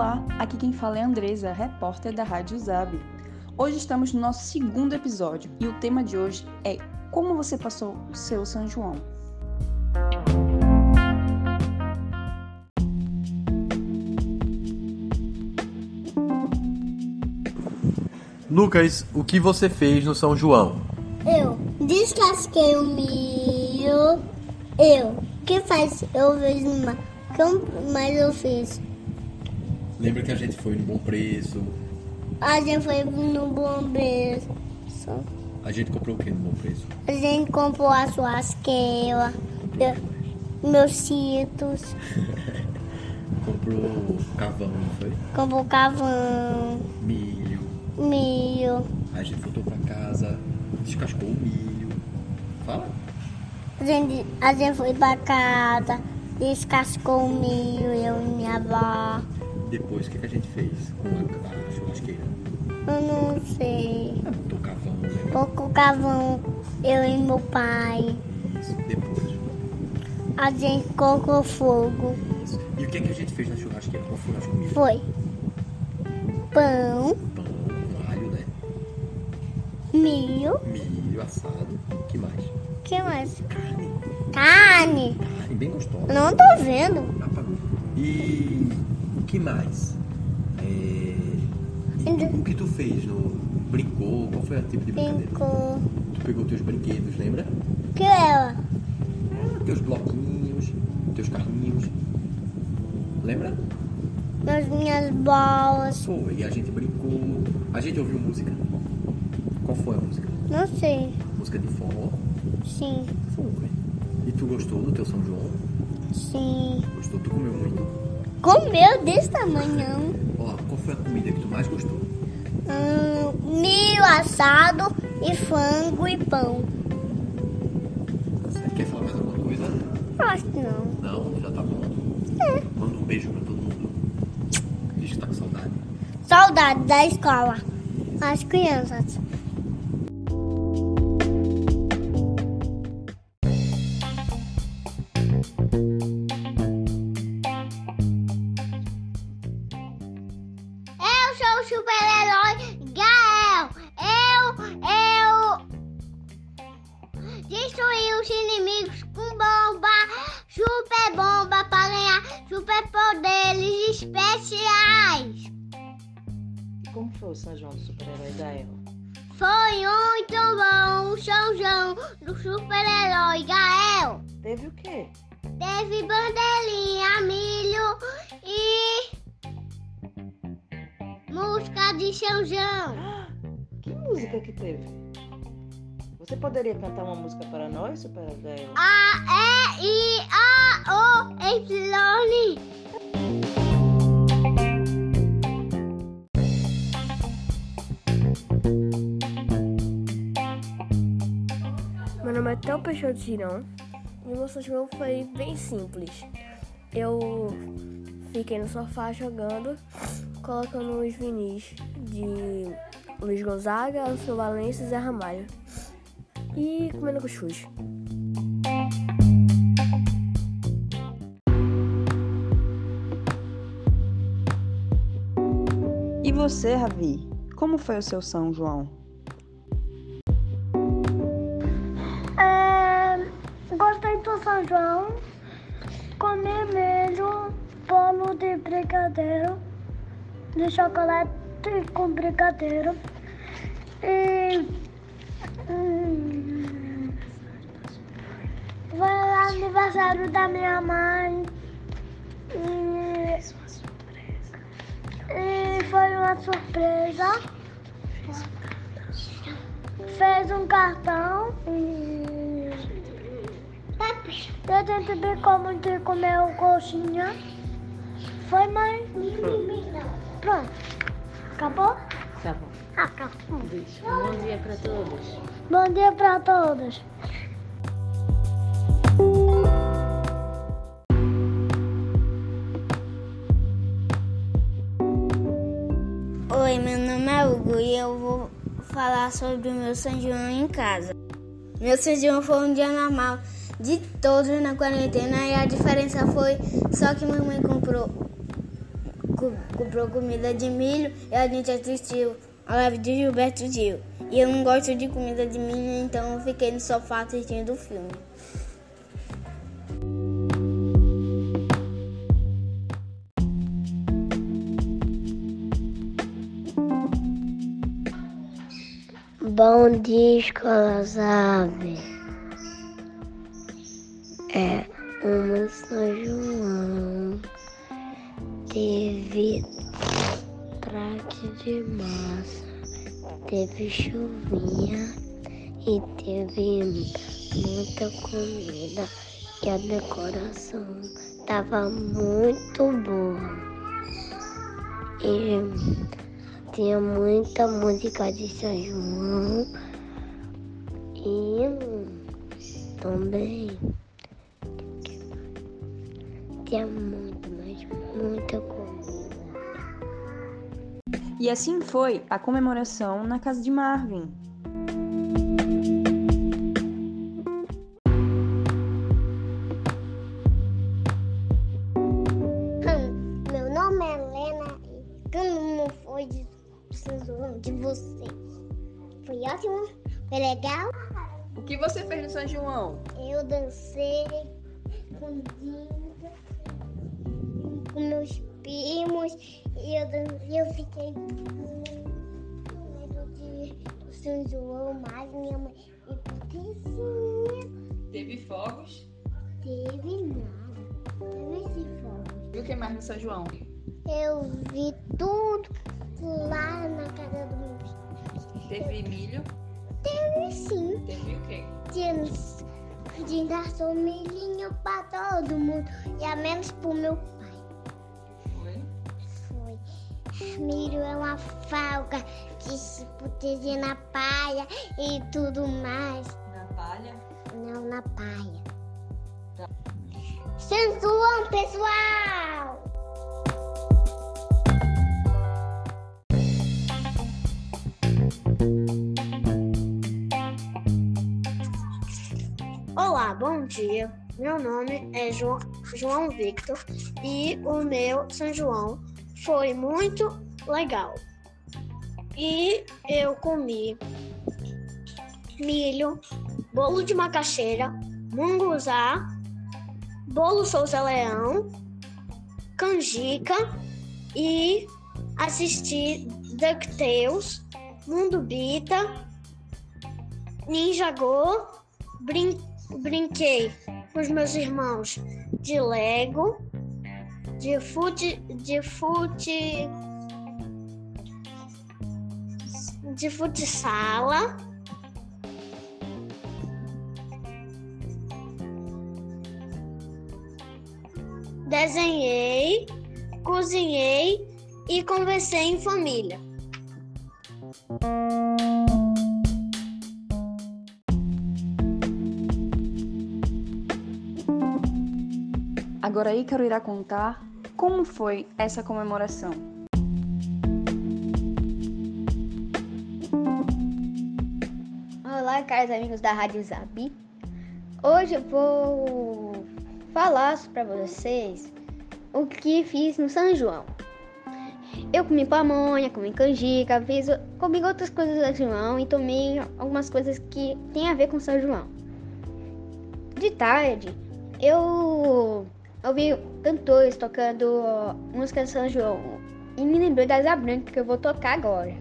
Olá, aqui quem fala é a Andresa, repórter da Rádio Zab. Hoje estamos no nosso segundo episódio e o tema de hoje é Como você passou o seu São João? Lucas, o que você fez no São João? Eu descasquei o milho. Eu. que faz? Eu fiz uma. que mais eu fiz? Lembra que a gente foi no Bom Preço? A gente foi no Bom Preço. A gente comprou o que no Bom Preço? A gente comprou a churrasqueira, meu, meus citos. comprou cavão, não foi? Comprou cavão. Milho. Milho. A gente voltou pra casa, descascou o milho. Fala. A gente, a gente foi pra casa, descascou o milho, eu e minha avó. Depois, o que, que a gente fez com a, a churrasqueira? Eu não sei. Ah, botou cavão, né? Botou cavão, eu e meu pai. Isso. Depois. A gente colocou fogo. Isso. E o que, que a gente fez na churrasqueira? Qual foi as comidas? Foi pão. Pão com alho, né? Milho. Milho assado. O que mais? Que mais? Carne. Carne. Carne bem gostosa. Não tô vendo. Apagou. E que mais? É... O que tu fez? No... Brincou? Qual foi o tipo de brincadeira? Brincou. Tu pegou teus brinquedos, lembra? Que ela? Teus bloquinhos, teus carrinhos. Lembra? As minhas bolas. Foi, e a gente brincou. A gente ouviu música. Qual foi a música? Não sei. Música de forró? Sim. Foi. E tu gostou do teu São João? Sim. Gostou? Tu comeu muito? Comeu desse tamanhão. Ó, qual foi a comida que tu mais gostou? Hum, milho assado e frango e pão. Você quer falar mais alguma coisa? Acho que não. Não, já tá bom. É. Manda um beijo pra todo mundo. Diz que tá com saudade. Saudade da escola. As crianças. Superpoderes especiais. Como foi o São João do super-herói Gael? Foi muito bom o São João do super-herói Gael. Teve o quê? Teve bandelinha, milho e música de São João. Que música que teve? Você poderia cantar uma música para nós, super Gael? A, E, I, A, O, Y. Meu nome é Théo Peixoto Girão e o meu João foi bem simples. Eu fiquei no sofá jogando, colocando os vinis de Luiz Gonzaga, Alceu Valença e Zé Ramalho. E comendo cuscuz. E você, Ravi? Como foi o seu São João? É, gostei do São João. Comi milho, bolo de brigadeiro, de chocolate com brigadeiro. E. hum, foi aniversário da minha mãe. E, uma surpresa. Fez um cartão e. E a gente brincou muito e comeu coxinha. Foi, mãe? Pronto. Acabou? Tá bom. Acabou. Beijo. Bom dia para todos. Bom dia pra todos. Falar sobre o meu São João em casa. Meu São João foi um dia normal de todos na quarentena e a diferença foi só que mamãe comprou comprou comida de milho e a gente assistiu a live de Gilberto Gil. E eu não gosto de comida de milho, então eu fiquei no sofá assistindo o filme. Bom dia, escola sabe? É, uma São João teve prato de massa, teve chuvinha e teve muita comida que a decoração tava muito boa. E tinha muita música de São João e também tinha muito, mas muita comida. E assim foi a comemoração na casa de Marvin. Com Dinda, com meus primos e eu, eu fiquei com medo de do São João, mas minha mãe me protegia. Teve fogos. Teve nada, teve esse fogo. E o que mais no São João? Eu vi tudo lá na casa do meu tio. Teve milho. Teve sim. Teve o quê? De, de dar seu milhinho pra todo mundo. E a menos pro meu pai. Foi. Foi. Milho é uma falga de se proteger na palha e tudo mais. Na palha. Não na palha. João, pessoal! Dia. Meu nome é João, João Victor e o meu São João foi muito legal. E eu comi milho, bolo de macaxeira, munguzá, bolo Souza Leão, canjica e assisti DuckTales, Mundo Bita, Ninja Go, brin brinquei com os meus irmãos de Lego, de fute, de fute, de futsala. Desenhei, cozinhei e conversei em família. Agora Ícaro irá contar como foi essa comemoração. Olá, caros amigos da Rádio Zabi. Hoje eu vou falar para vocês o que fiz no São João. Eu comi pamonha, comi canjica, fiz, comi outras coisas do São João e tomei algumas coisas que tem a ver com São João. De tarde, eu ouvi cantores tocando música de São João e me lembrei da Asa Branca que eu vou tocar agora,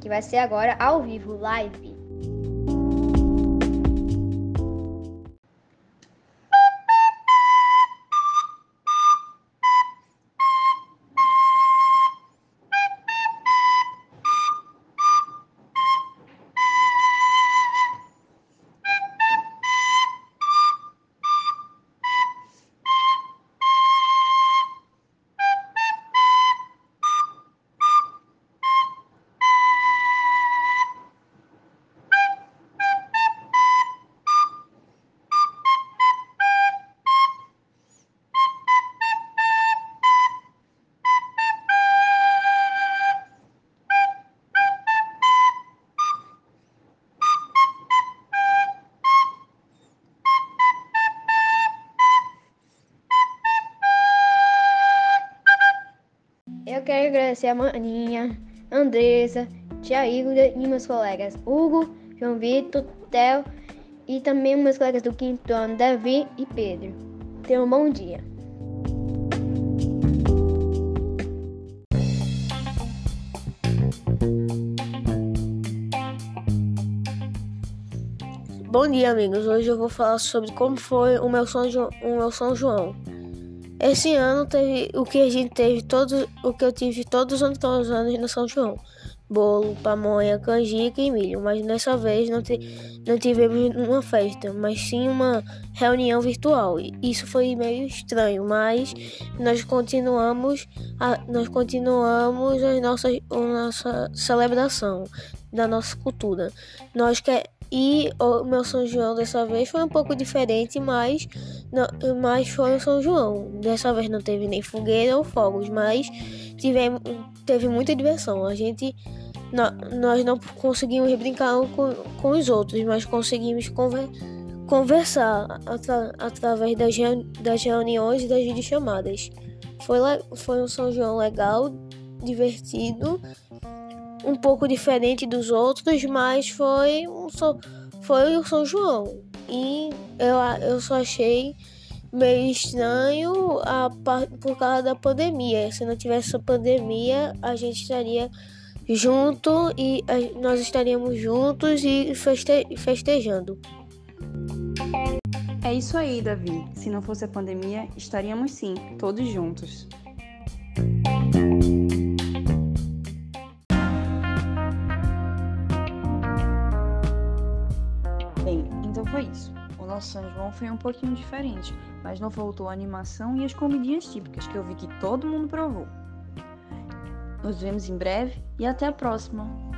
que vai ser agora ao vivo, live. Eu quero agradecer a Maninha, Andresa, Tia Hilda e meus colegas Hugo, João Vitor, Theo e também meus colegas do quinto ano, Davi e Pedro. Tenham um bom dia. Bom dia, amigos. Hoje eu vou falar sobre como foi o meu São, jo o meu São João. Esse ano teve o que a gente teve todos, o que eu tive todos os anos no São João. Bolo, pamonha, canjica e milho, mas dessa vez não, não tivemos uma festa, mas sim uma reunião virtual. Isso foi meio estranho, mas nós continuamos a, nós continuamos a nossa, a nossa celebração da nossa cultura. Nós quer e o meu São João dessa vez foi um pouco diferente, mas, não, mas foi o São João. Dessa vez não teve nem fogueira ou fogos, mas tivemos, teve muita diversão. A gente, nós não conseguimos brincar com, com os outros, mas conseguimos conver, conversar atra, através das, das reuniões e das videochamadas. Foi, foi um São João legal, divertido um pouco diferente dos outros, mas foi um foi o São João. E eu, eu só achei meio estranho a, por causa da pandemia. Se não tivesse a pandemia, a gente estaria junto e a, nós estaríamos juntos e feste, festejando. É isso aí, Davi. Se não fosse a pandemia, estaríamos sim, todos juntos. São João foi um pouquinho diferente, mas não faltou a animação e as comidinhas típicas que eu vi que todo mundo provou. Nos vemos em breve e até a próxima!